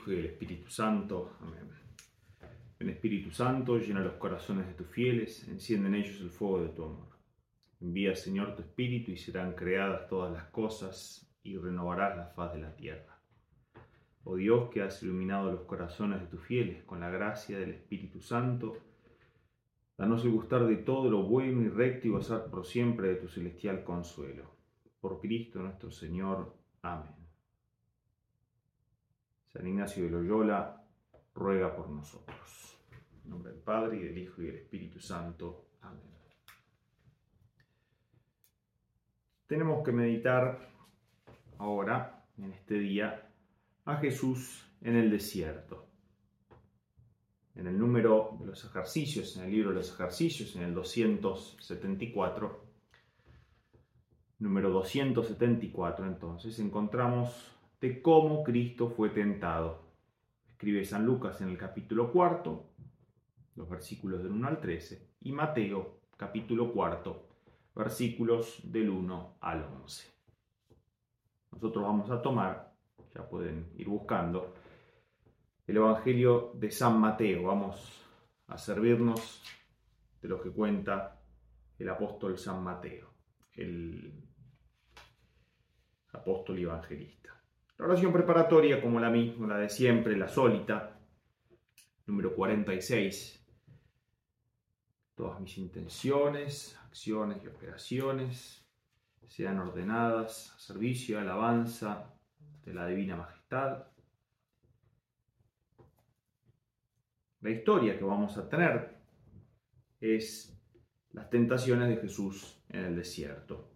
Hijo y del Espíritu Santo. Amén. En Espíritu Santo, llena los corazones de tus fieles, enciende en ellos el fuego de tu amor. Envía, Señor, tu Espíritu y serán creadas todas las cosas y renovarás la faz de la tierra. Oh Dios, que has iluminado los corazones de tus fieles con la gracia del Espíritu Santo, danos el gustar de todo lo bueno y recto y gozar por siempre de tu celestial consuelo. Por Cristo nuestro Señor. Amén. San Ignacio de Loyola ruega por nosotros. En nombre del Padre, y del Hijo, y del Espíritu Santo. Amén. Tenemos que meditar ahora, en este día, a Jesús en el desierto. En el número de los ejercicios, en el libro de los ejercicios, en el 274, número 274, entonces encontramos de cómo Cristo fue tentado. Escribe San Lucas en el capítulo cuarto, los versículos del 1 al 13, y Mateo, capítulo cuarto, versículos del 1 al 11. Nosotros vamos a tomar, ya pueden ir buscando, el Evangelio de San Mateo. Vamos a servirnos de lo que cuenta el apóstol San Mateo, el apóstol evangelista. La oración preparatoria, como la misma, la de siempre, la sólita, número 46. Todas mis intenciones, acciones y operaciones sean ordenadas a servicio y alabanza de la Divina Majestad. La historia que vamos a tener es las tentaciones de Jesús en el desierto.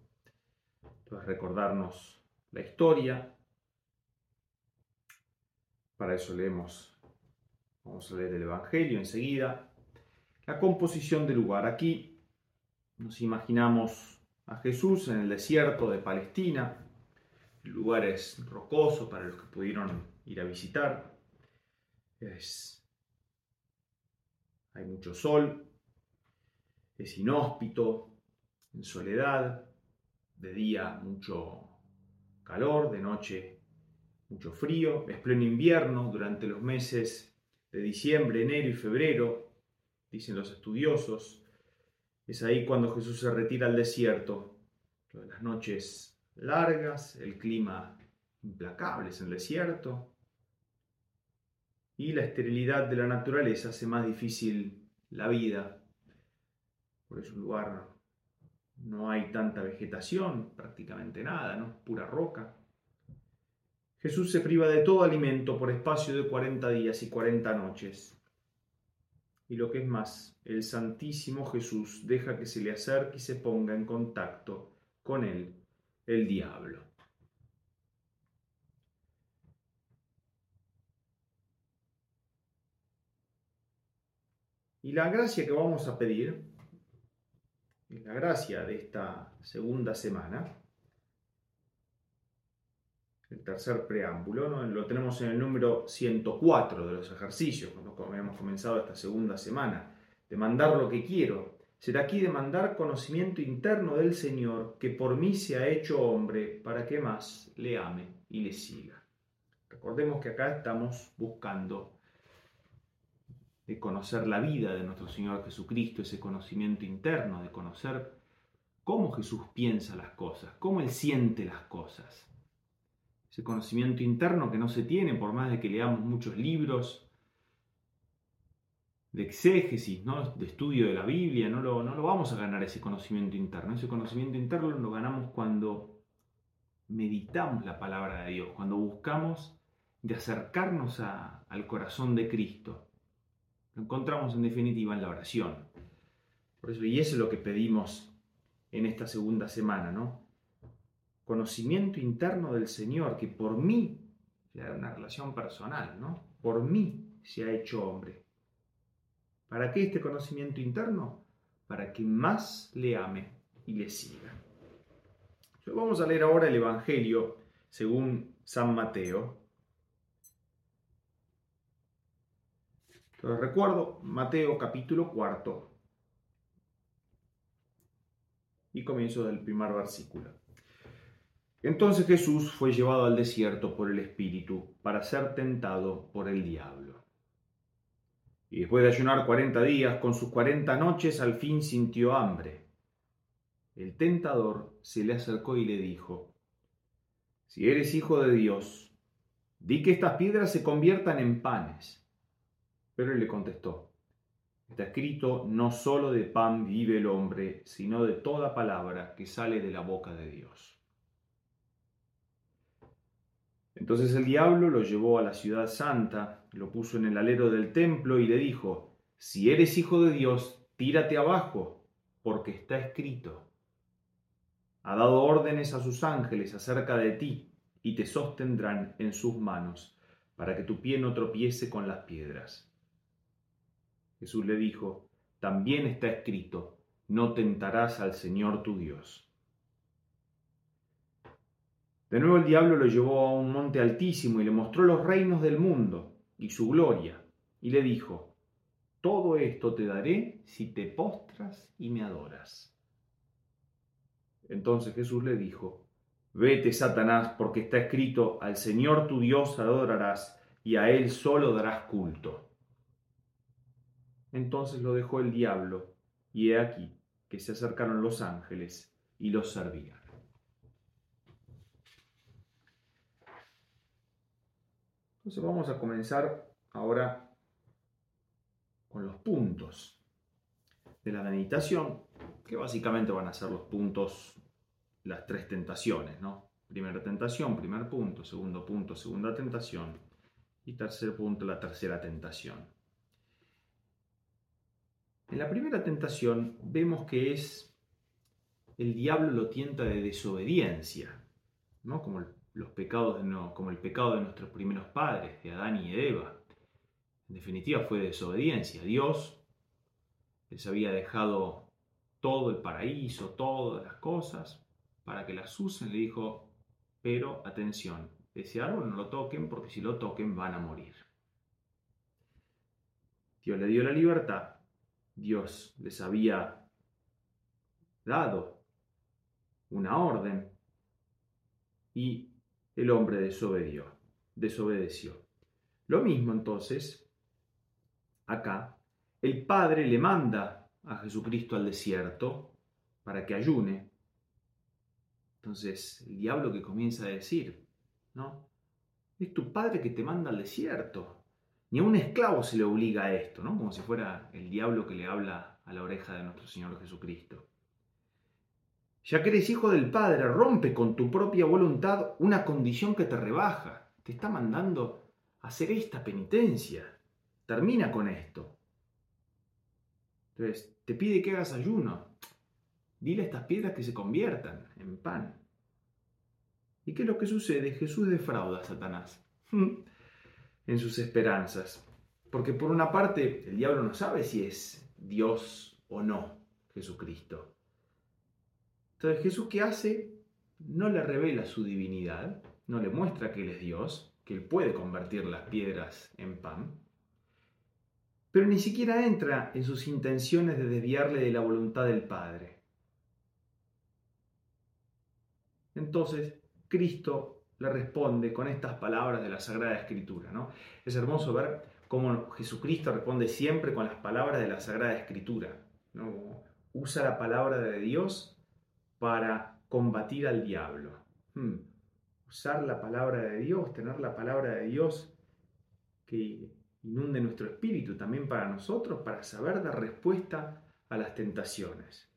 Entonces recordarnos la historia, para eso leemos, vamos a leer el Evangelio enseguida. La composición del lugar. Aquí nos imaginamos a Jesús en el desierto de Palestina. El lugar es rocoso para los que pudieron ir a visitar. Es, hay mucho sol. Es inhóspito, en soledad. De día mucho calor, de noche mucho frío, es pleno invierno durante los meses de diciembre, enero y febrero, dicen los estudiosos. Es ahí cuando Jesús se retira al desierto, las noches largas, el clima implacable es el desierto, y la esterilidad de la naturaleza hace más difícil la vida. Por ese lugar no hay tanta vegetación, prácticamente nada, ¿no? Pura roca. Jesús se priva de todo alimento por espacio de 40 días y 40 noches. Y lo que es más, el Santísimo Jesús deja que se le acerque y se ponga en contacto con él el diablo. Y la gracia que vamos a pedir, la gracia de esta segunda semana, el tercer preámbulo, ¿no? lo tenemos en el número 104 de los ejercicios, cuando habíamos comenzado esta segunda semana, demandar lo que quiero. Será aquí demandar conocimiento interno del Señor, que por mí se ha hecho hombre, para que más le ame y le siga. Recordemos que acá estamos buscando de conocer la vida de nuestro Señor Jesucristo, ese conocimiento interno, de conocer cómo Jesús piensa las cosas, cómo Él siente las cosas ese conocimiento interno que no se tiene por más de que leamos muchos libros de exégesis, ¿no? de estudio de la Biblia, no lo, no lo vamos a ganar ese conocimiento interno. Ese conocimiento interno lo ganamos cuando meditamos la palabra de Dios, cuando buscamos de acercarnos al corazón de Cristo. Lo encontramos en definitiva en la oración. Por eso, y eso es lo que pedimos en esta segunda semana, ¿no? Conocimiento interno del Señor, que por mí, una relación personal, ¿no? Por mí se ha hecho hombre. ¿Para qué este conocimiento interno? Para que más le ame y le siga. vamos a leer ahora el Evangelio según San Mateo. Recuerdo Mateo capítulo cuarto y comienzo del primer versículo. Entonces Jesús fue llevado al desierto por el Espíritu para ser tentado por el diablo. Y después de ayunar cuarenta días, con sus cuarenta noches, al fin sintió hambre. El tentador se le acercó y le dijo, Si eres hijo de Dios, di que estas piedras se conviertan en panes. Pero él le contestó, Está escrito, no solo de pan vive el hombre, sino de toda palabra que sale de la boca de Dios. Entonces el diablo lo llevó a la ciudad santa, lo puso en el alero del templo y le dijo, si eres hijo de Dios, tírate abajo, porque está escrito. Ha dado órdenes a sus ángeles acerca de ti, y te sostendrán en sus manos, para que tu pie no tropiece con las piedras. Jesús le dijo, también está escrito, no tentarás al Señor tu Dios. De nuevo el diablo lo llevó a un monte altísimo y le mostró los reinos del mundo y su gloria, y le dijo, Todo esto te daré si te postras y me adoras. Entonces Jesús le dijo, Vete, Satanás, porque está escrito, al Señor tu Dios adorarás y a Él solo darás culto. Entonces lo dejó el diablo, y he aquí que se acercaron los ángeles y los servían. Entonces vamos a comenzar ahora con los puntos de la meditación, que básicamente van a ser los puntos, las tres tentaciones, ¿no? Primera tentación, primer punto, segundo punto, segunda tentación y tercer punto, la tercera tentación. En la primera tentación vemos que es el diablo lo tienta de desobediencia, ¿no? Como el los pecados como el pecado de nuestros primeros padres, de Adán y de Eva. En definitiva fue desobediencia. Dios les había dejado todo el paraíso, todas las cosas, para que las usen. Le dijo, pero atención, ese árbol no lo toquen porque si lo toquen van a morir. Dios le dio la libertad. Dios les había dado una orden y el hombre desobedió, desobedeció. Lo mismo entonces, acá, el Padre le manda a Jesucristo al desierto para que ayune. Entonces, el diablo que comienza a decir, ¿no? Es tu padre que te manda al desierto. Ni a un esclavo se le obliga a esto, ¿no? Como si fuera el diablo que le habla a la oreja de nuestro Señor Jesucristo. Ya que eres hijo del Padre, rompe con tu propia voluntad una condición que te rebaja. Te está mandando hacer esta penitencia. Termina con esto. Entonces, te pide que hagas ayuno. Dile a estas piedras que se conviertan en pan. ¿Y qué es lo que sucede? Jesús defrauda a Satanás en sus esperanzas. Porque por una parte, el diablo no sabe si es Dios o no Jesucristo. Entonces Jesús ¿qué hace? No le revela su divinidad, no le muestra que Él es Dios, que Él puede convertir las piedras en pan, pero ni siquiera entra en sus intenciones de desviarle de la voluntad del Padre. Entonces Cristo le responde con estas palabras de la Sagrada Escritura. ¿no? Es hermoso ver cómo Jesucristo responde siempre con las palabras de la Sagrada Escritura. ¿no? Usa la palabra de Dios para combatir al diablo. Hmm. Usar la palabra de Dios, tener la palabra de Dios que inunde nuestro espíritu también para nosotros, para saber dar respuesta a las tentaciones.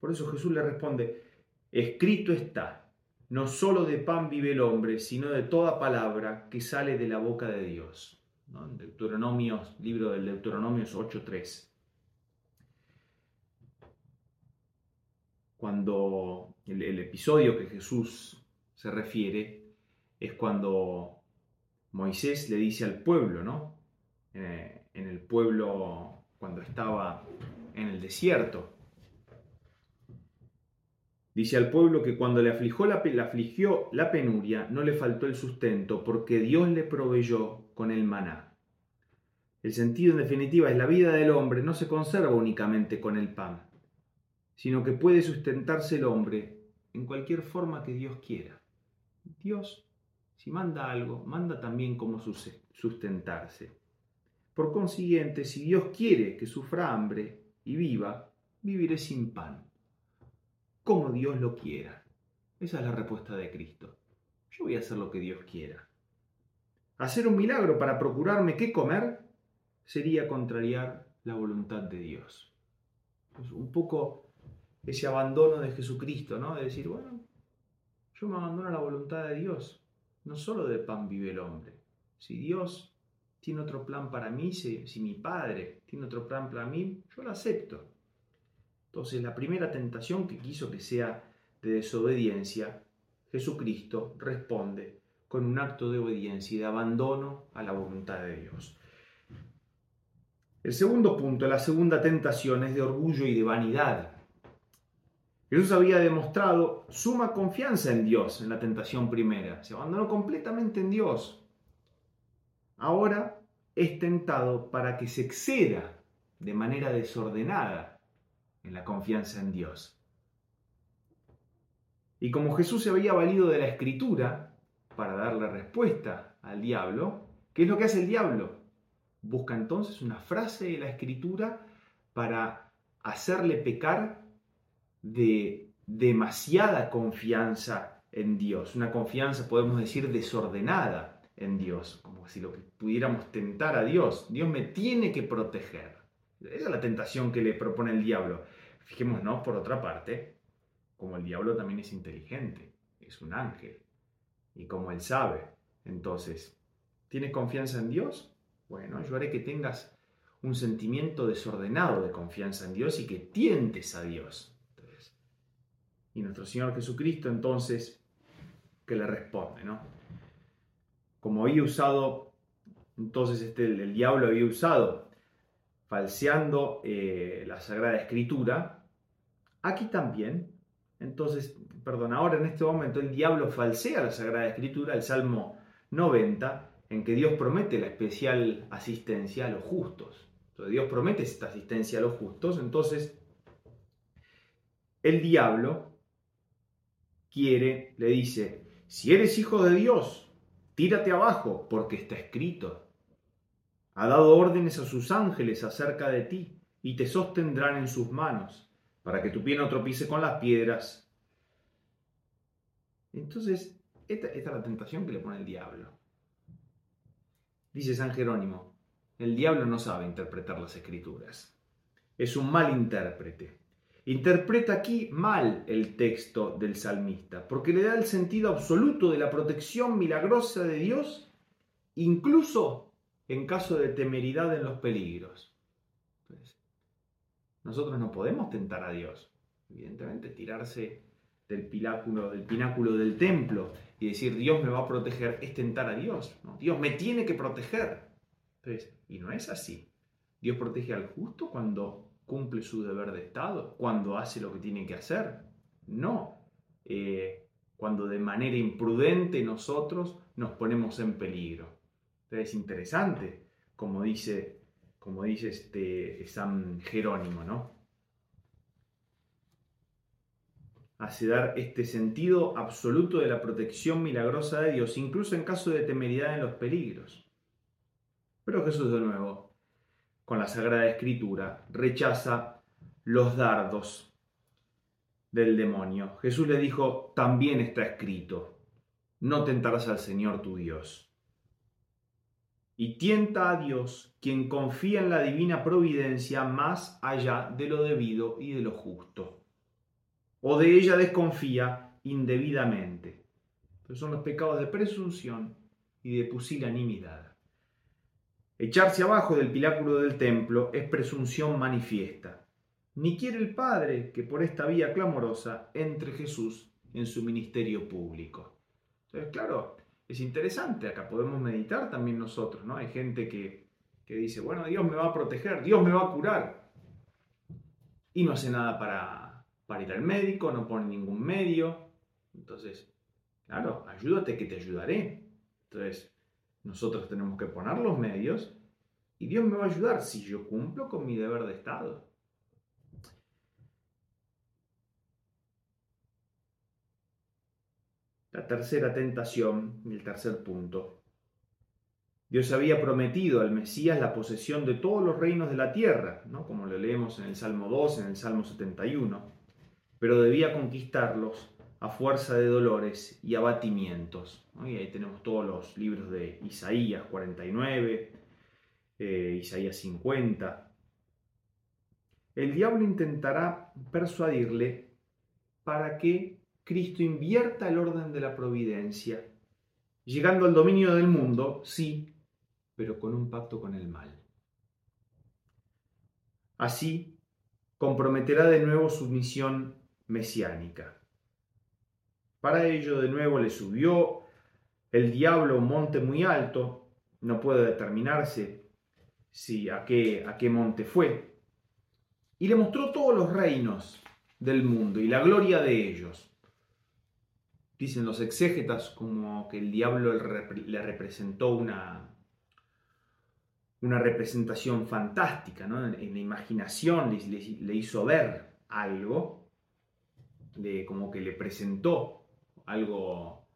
Por eso Jesús le responde, escrito está, no solo de pan vive el hombre, sino de toda palabra que sale de la boca de Dios. Deuteronomio, libro del Deuteronomio 8.3. cuando el, episodio que Jesús se refiere es cuando Moisés le dice al pueblo, ¿no? Eh, en el pueblo cuando estaba en el desierto. Dice al pueblo que cuando le afligió la, le afligió la penuria, no le faltó el sustento, porque Dios le proveyó con el maná. El sentido en definitiva es la vida del hombre no se conserva únicamente con el pan, sino que puede sustentarse el hombre en cualquier forma que Dios quiera. Dios, si manda algo, manda también cómo sustentarse. Por consiguiente, si Dios quiere que sufra hambre y viva, viviré sin pan, como Dios lo quiera. Esa es la respuesta de Cristo. Yo voy a hacer lo que Dios quiera. Hacer un milagro para procurarme qué comer sería contrariar la voluntad de Dios. Pues un poco ese abandono de Jesucristo, ¿no? De decir, bueno, yo me abandono a la voluntad de Dios. No solo de pan vive el hombre. Si Dios tiene otro plan para mí, si, si mi Padre tiene otro plan para mí, yo lo acepto. Entonces, la primera tentación que quiso que sea de desobediencia, Jesucristo responde con un acto de obediencia y de abandono a la voluntad de Dios. El segundo punto, la segunda tentación es de orgullo y de vanidad. Jesús había demostrado suma confianza en Dios en la tentación primera, se abandonó completamente en Dios. Ahora es tentado para que se exceda de manera desordenada en la confianza en Dios. Y como Jesús se había valido de la escritura para darle respuesta al diablo, ¿qué es lo que hace el diablo? Busca entonces una frase de la escritura para hacerle pecar de demasiada confianza en Dios, una confianza, podemos decir, desordenada en Dios, como si lo que pudiéramos tentar a Dios. Dios me tiene que proteger. Esa es la tentación que le propone el diablo. Fijémonos, por otra parte, como el diablo también es inteligente, es un ángel, y como él sabe, entonces, ¿tienes confianza en Dios? Bueno, yo haré que tengas un sentimiento desordenado de confianza en Dios y que tientes a Dios. Y nuestro Señor Jesucristo entonces, que le responde, ¿no? Como había usado, entonces este, el, diablo había usado, falseando eh, la Sagrada Escritura, aquí también entonces, perdón, ahora en este momento el diablo falsea la Sagrada Escritura, el Salmo 90, en que Dios promete la especial asistencia a los justos. Entonces, Dios promete esta asistencia a los justos, entonces el diablo quiere, le dice, si eres hijo de Dios, tírate abajo, porque está escrito. Ha dado órdenes a sus ángeles acerca de ti, y te sostendrán en sus manos para que tu pie no tropiece con las piedras. Entonces, esta, esta, es la tentación que le pone el diablo. Dice San Jerónimo, el diablo no sabe interpretar las escrituras. Es un mal intérprete. Interpreta aquí mal el texto del salmista, porque le da el sentido absoluto de la protección milagrosa de Dios, incluso en caso de temeridad en los peligros. Nosotros no podemos tentar a Dios. Evidentemente, tirarse del pináculo, del pináculo del templo y decir Dios me va a proteger es tentar a Dios. Dios me tiene que proteger. Entonces, y no es así. Dios protege al justo cuando cumple su deber de Estado, cuando hace lo que tiene que hacer. No. Eh, cuando de manera imprudente nosotros nos ponemos en peligro. Entonces es interesante, como dice como dice este San Jerónimo, ¿no? Hace dar este sentido absoluto de la protección milagrosa de Dios, incluso en caso de temeridad en los peligros. Pero Jesús de nuevo, con la Sagrada Escritura, rechaza los dardos del demonio. Jesús le dijo, también está escrito, no tentarás al Señor tu Dios y tienta a Dios quien confía en la divina providencia más allá de lo debido y de lo justo, o de ella desconfía indebidamente. son los pecados de presunción y de pusilanimidad. Echarse abajo del piláculo del templo es presunción manifiesta. Ni quiere el Padre que por esta vía clamorosa entre Jesús en su ministerio público. Entonces, claro, es interesante, acá podemos meditar también nosotros, ¿no? Hay gente que, dice, bueno, Dios me va a proteger, Dios me va a curar, y no hace nada para, para ir al médico, no pone ningún medio, entonces, claro, ayúdate que te ayudaré. Entonces, nosotros tenemos que poner los medios y Dios me va a ayudar si yo cumplo con mi deber de Estado. la tercera tentación y el tercer punto. Dios había prometido al Mesías la posesión de todos los reinos de la tierra, ¿no? como lo leemos en el Salmo 2, en el Salmo 71, pero debía conquistarlos a fuerza de dolores y abatimientos. Y ahí tenemos todos los libros de Isaías 49, eh, Isaías 50. El diablo intentará persuadirle para que Cristo invierta el orden de la providencia, llegando al dominio del mundo, sí, pero con un pacto con el mal. Así, comprometerá de nuevo su misión mesiánica. Para ello, de nuevo le subió el diablo un monte muy alto, no puede determinarse si a qué, a qué monte fue, y le mostró todos los reinos del mundo y la gloria de ellos. Dicen los exégetas como que el diablo le representó una, una representación fantástica, ¿no? en, la imaginación le, hizo ver algo, como que le presentó algo,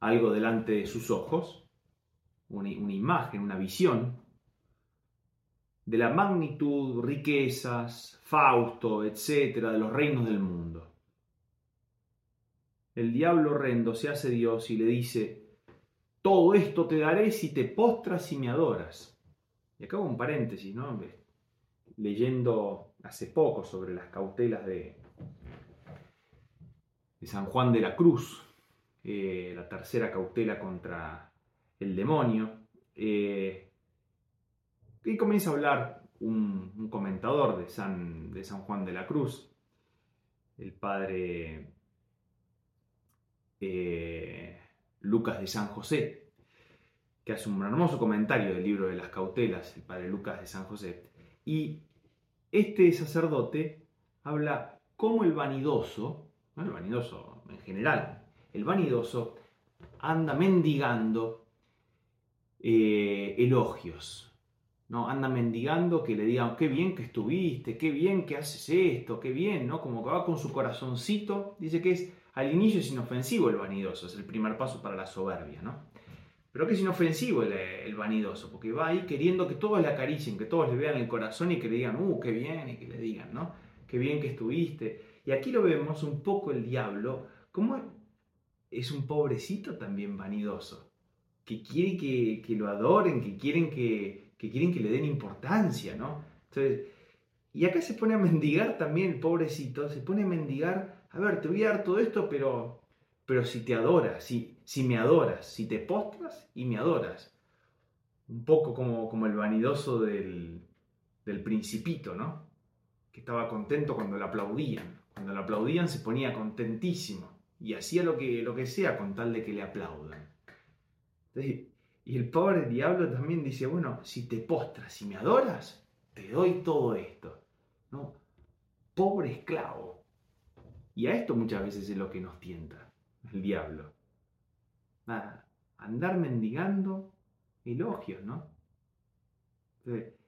algo delante de sus ojos, una, una imagen, una visión de la magnitud, riquezas, Fausto, etcétera, de los reinos del mundo. El diablo horrendo se hace Dios y le dice, todo esto te daré si te postras y me adoras. Y acá un paréntesis, ¿no? Leyendo hace poco sobre las cautelas de, de San Juan de la Cruz, eh, la tercera cautela contra el demonio, eh, y comienza a hablar un, comentador de San, de San, Juan de la Cruz, el padre eh, Lucas de San José, que hace un hermoso comentario del libro de las cautelas, el padre Lucas de San José. Y este sacerdote habla cómo el vanidoso, el vanidoso en general, el vanidoso anda mendigando eh, elogios, ¿no? Anda mendigando que le digan, qué bien que estuviste, qué bien que haces esto, qué bien, ¿no? Como que va con su corazoncito, dice que es al inicio es inofensivo el vanidoso, es el primer paso para la soberbia, ¿no? Pero que es inofensivo el, vanidoso, porque va ahí queriendo que todos le acaricien, que todos le vean el corazón y que le digan, uh, qué bien, y que le digan, ¿no? Qué bien que estuviste. Y aquí lo vemos un poco el diablo, como es un pobrecito también vanidoso, que quiere que, lo adoren, que quieren que, que quieren que le den importancia, ¿no? Entonces, y acá se pone a mendigar también el pobrecito, se pone a mendigar a ver, te voy a dar todo esto, pero, pero si te adoras, si, si me adoras, si te postras y me adoras. Un poco como, como el vanidoso del, del principito, ¿no? Que estaba contento cuando le aplaudían. Cuando le aplaudían se ponía contentísimo y hacía lo que, lo que sea con tal de que le aplaudan. y el pobre diablo también dice, bueno, si te postras, si me adoras, te doy todo esto. ¿no? Pobre esclavo. Y a esto muchas veces es lo que nos tienta, el diablo. Nada, andar mendigando elogios, ¿no?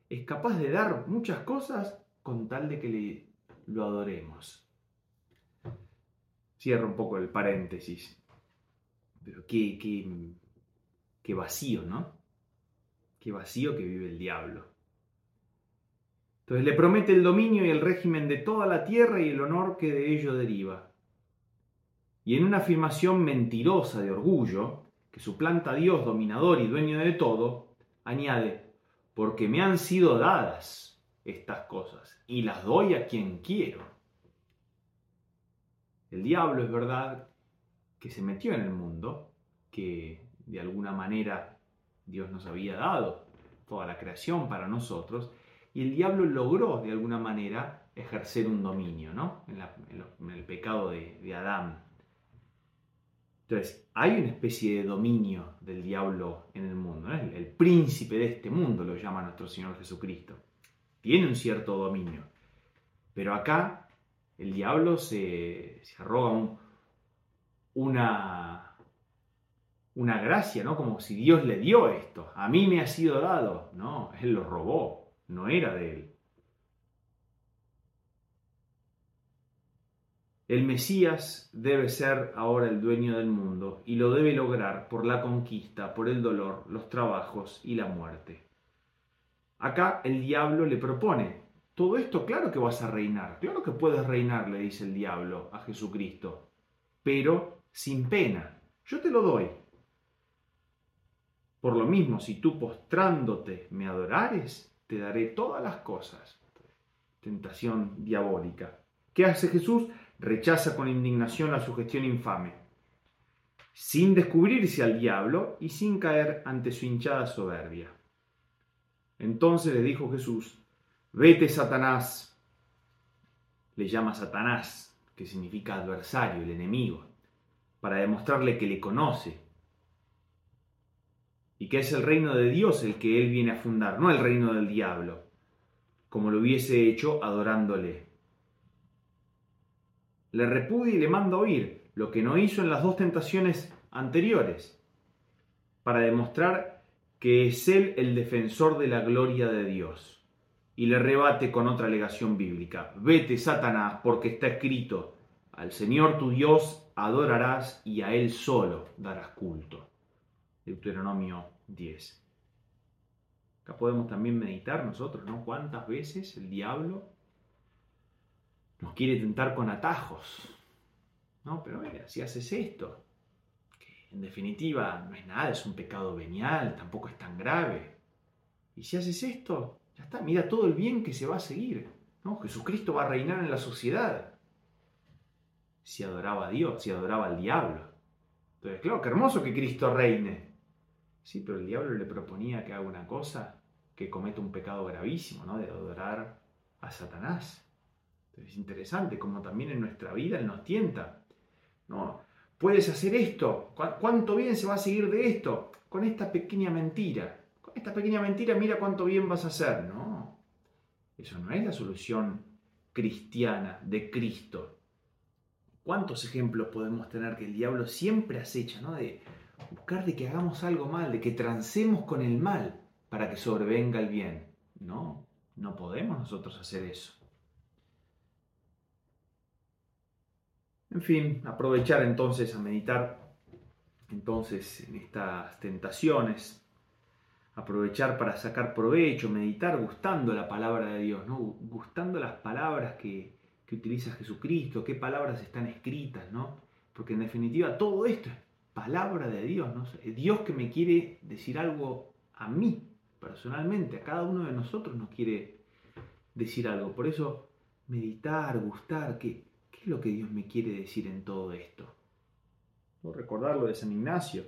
es capaz de dar muchas cosas con tal de que le, lo adoremos. Cierro un poco el paréntesis. Pero qué, vacío, ¿no? Qué vacío que vive el diablo. Entonces le promete el dominio y el régimen de toda la tierra y el honor que de ello deriva. Y en una afirmación mentirosa de orgullo, que suplanta a Dios dominador y dueño de todo, añade, porque me han sido dadas estas cosas y las doy a quien quiero. El diablo es verdad que se metió en el mundo, que de alguna manera Dios nos había dado toda la creación para nosotros, y el diablo logró de alguna manera ejercer un dominio ¿no? en, el pecado de, Adán. Entonces, hay una especie de dominio del diablo en el mundo. El, príncipe de este mundo lo llama nuestro Señor Jesucristo. Tiene un cierto dominio. Pero acá el diablo se, arroga una, una gracia, ¿no? Como si Dios le dio esto. A mí me ha sido dado. No, Él lo robó no era de él. El Mesías debe ser ahora el dueño del mundo y lo debe lograr por la conquista, por el dolor, los trabajos y la muerte. Acá el diablo le propone, todo esto claro que vas a reinar, claro que puedes reinar, le dice el diablo a Jesucristo, pero sin pena, yo te lo doy. Por lo mismo, si tú postrándote me adorares, te daré todas las cosas. Tentación diabólica. ¿Qué hace Jesús? Rechaza con indignación la sugestión infame, sin descubrirse al diablo y sin caer ante su hinchada soberbia. Entonces le dijo Jesús, vete Satanás. Le llama Satanás, que significa adversario, el enemigo, para demostrarle que le conoce y que es el reino de Dios el que él viene a fundar, no el reino del diablo, como lo hubiese hecho adorándole. Le repudia y le manda oír, lo que no hizo en las dos tentaciones anteriores, para demostrar que es él el defensor de la gloria de Dios. Y le rebate con otra alegación bíblica, vete Satanás, porque está escrito, al Señor tu Dios adorarás y a Él solo darás culto. Deuteronomio 10. Acá podemos también meditar nosotros, ¿no? ¿Cuántas veces el diablo nos quiere tentar con atajos? No, pero mira, si haces esto, que en definitiva no es nada, es un pecado venial, tampoco es tan grave. Y si haces esto, ya está, mira todo el bien que se va a seguir. ¿no? Jesucristo va a reinar en la sociedad. Si adoraba a Dios, si adoraba al diablo. Entonces, claro, qué hermoso que Cristo reine. Sí, pero el diablo le proponía que haga una cosa, que cometa un pecado gravísimo, ¿no? De adorar a Satanás. Entonces es interesante como también en nuestra vida Él nos tienta. ¿no? Puedes hacer esto. ¿Cuánto bien se va a seguir de esto? Con esta pequeña mentira. Esta pequeña mentira mira cuánto bien vas a hacer. No. Eso no es la solución cristiana de Cristo. ¿Cuántos ejemplos podemos tener que el diablo siempre acecha, ¿no? De, buscar de que hagamos algo mal, de que transemos con el mal para que sobrevenga el bien. No, no podemos nosotros hacer eso. En fin, aprovechar entonces a meditar entonces en estas tentaciones, aprovechar para sacar provecho, meditar gustando la palabra de Dios, ¿no? gustando las palabras que, que utiliza Jesucristo, qué palabras están escritas, ¿no? Porque en definitiva todo esto es palabra de Dios, ¿no? Dios que me quiere decir algo a mí, personalmente, a cada uno de nosotros nos quiere decir algo. Por eso, meditar, gustar, ¿qué, qué es lo que Dios me quiere decir en todo esto? recordar lo de San Ignacio.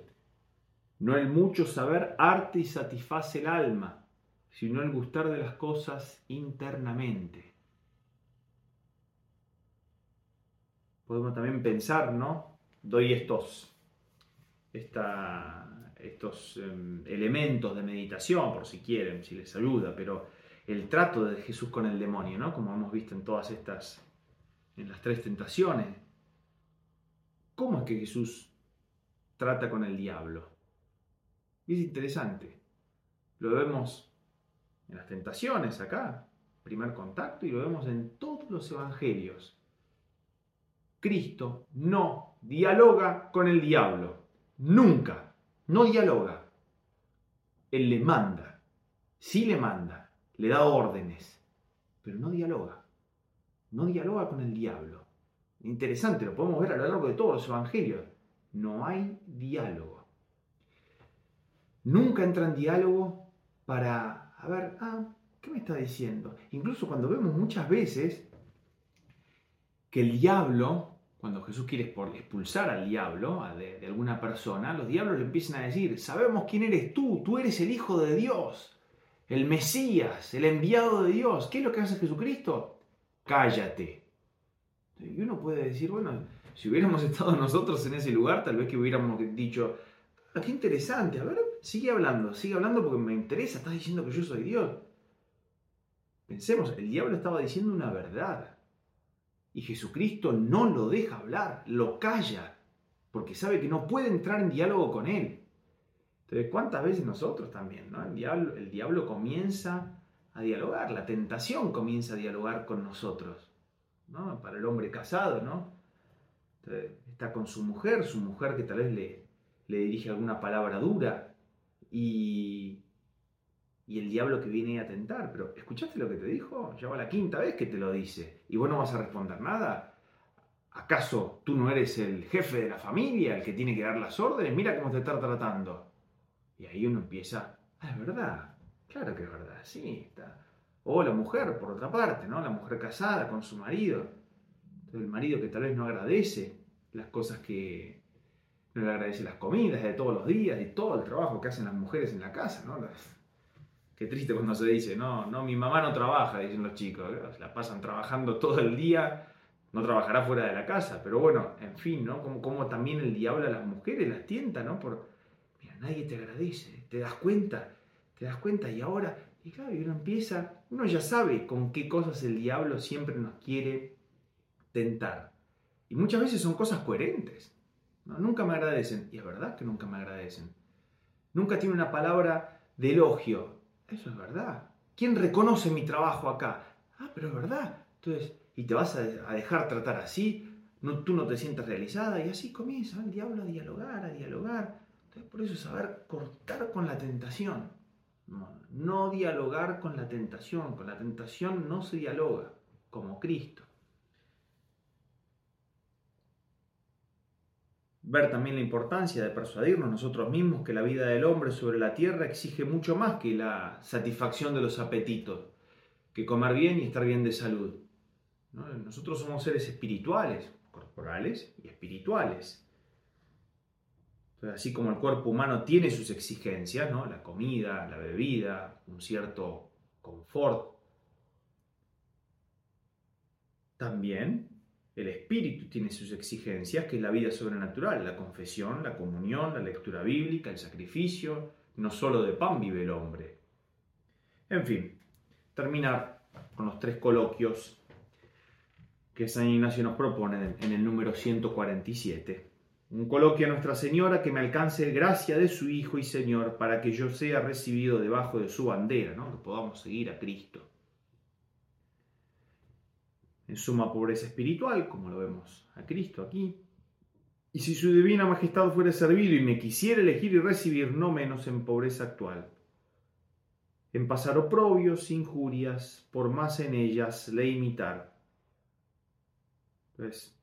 No el mucho saber arte y satisface el alma, sino el gustar de las cosas internamente. Podemos también pensar, ¿no? Doy estos estos em, elementos de meditación, por si quieren, si les ayuda, pero el trato de Jesús con el demonio, ¿no? Como hemos visto en todas estas, en las tres tentaciones. ¿Cómo es que Jesús trata con el diablo? Es interesante. Lo vemos en las tentaciones acá, primer contacto, y lo vemos en todos los evangelios. Cristo no dialoga con el diablo. Nunca. No dialoga. Él le manda. Sí le manda. Le da órdenes. Pero no dialoga. No dialoga con el diablo. Interesante, lo podemos ver a lo largo de todos los evangelios. No hay diálogo. Nunca entra en diálogo para, a ver, ah, ¿qué me está diciendo? Incluso cuando vemos muchas veces que el diablo cuando Jesús quiere expulsar al diablo, de, alguna persona, los diablos le empiezan a decir, sabemos quién eres tú, tú eres el Hijo de Dios, el Mesías, el enviado de Dios. ¿Qué es lo que hace Jesucristo? Cállate. Y uno puede decir, bueno, si hubiéramos estado nosotros en ese lugar, tal vez que hubiéramos dicho, ah, qué interesante, a ver, sigue hablando, sigue hablando porque me interesa, estás diciendo que yo soy Dios. Pensemos, el diablo estaba diciendo una verdad. Y Jesucristo no lo deja hablar, lo calla, porque sabe que no puede entrar en diálogo con él. Entonces, ¿cuántas veces nosotros también? ¿no? El, diablo, el diablo comienza a dialogar, la tentación comienza a dialogar con nosotros. ¿no? Para el hombre casado, ¿no? está con su mujer, su mujer que tal vez le, le dirige alguna palabra dura y, el diablo que viene a tentar. Pero, ¿escuchaste lo que te dijo? Ya va la quinta vez que te lo dice y vos no vas a responder nada. ¿Acaso tú no eres el jefe de la familia, el que tiene que dar las órdenes? Mira cómo te está tratando. Y ahí uno empieza, ah, es verdad, claro que es verdad, sí, está. O la mujer, por otra parte, ¿no? La mujer casada con su marido. el marido que tal vez no agradece las cosas que... No le agradece las comidas de todos los días y todo el trabajo que hacen las mujeres en la casa, ¿no? Qué triste cuando se dice, no, no, mi mamá no trabaja, dicen los chicos, la pasan trabajando todo el día, no trabajará fuera de la casa, pero bueno, en fin, ¿no? Como, como también el diablo a las mujeres las tienta, ¿no? Por, mira, nadie te agradece, te das cuenta, te das cuenta y ahora, y claro, uno empieza, uno ya sabe con qué cosas el diablo siempre nos quiere tentar. Y muchas veces son cosas coherentes. ¿No? Nunca me agradecen, y es verdad que nunca me agradecen. Nunca tiene una palabra de elogio, eso es verdad. ¿Quién reconoce mi trabajo acá? Ah, pero es verdad. Entonces, y te vas a, dejar tratar así, no, tú no te sientes realizada, y así comienza el diablo a dialogar, a dialogar. Entonces, por eso saber cortar con la tentación. no dialogar con la tentación. Con la tentación no se dialoga, como Cristo. Ver también la importancia de persuadirnos nosotros mismos que la vida del hombre sobre la tierra exige mucho más que la satisfacción de los apetitos, que comer bien y estar bien de salud. Nosotros somos seres espirituales, corporales y espirituales. así como el cuerpo humano tiene sus exigencias, ¿no? la comida, la bebida, un cierto confort, también el espíritu tiene sus exigencias, que es la vida sobrenatural, la confesión, la comunión, la lectura bíblica, el sacrificio. No solo de pan vive el hombre. En fin, terminar con los tres coloquios que San Ignacio nos propone en el número 147. Un coloquio a Nuestra Señora que me alcance gracia de su Hijo y Señor para que yo sea recibido debajo de su bandera, ¿no? que podamos seguir a Cristo en suma pobreza espiritual, como lo vemos a Cristo aquí. Y si su divina majestad fuere servido y me quisiera elegir y recibir, no menos en pobreza actual. En pasar oprobios, injurias, por más en ellas le imitar. Entonces,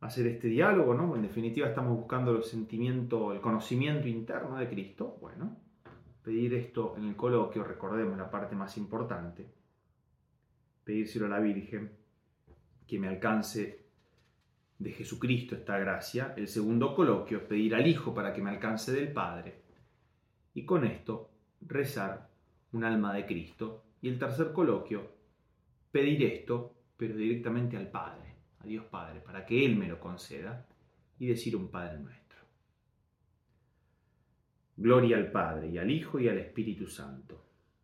hacer este diálogo, ¿no? En definitiva estamos buscando el sentimiento, el conocimiento interno de Cristo. Bueno, pedir esto en el coloquio, recordemos la parte más importante pedírselo a la Virgen, que me alcance de Jesucristo esta gracia. El segundo coloquio, pedir al Hijo para que me alcance del Padre. Y con esto, rezar un alma de Cristo. Y el tercer coloquio, pedir esto, pero directamente al Padre, a Dios Padre, para que Él me lo conceda y decir un Padre nuestro. Gloria al Padre y al Hijo y al Espíritu Santo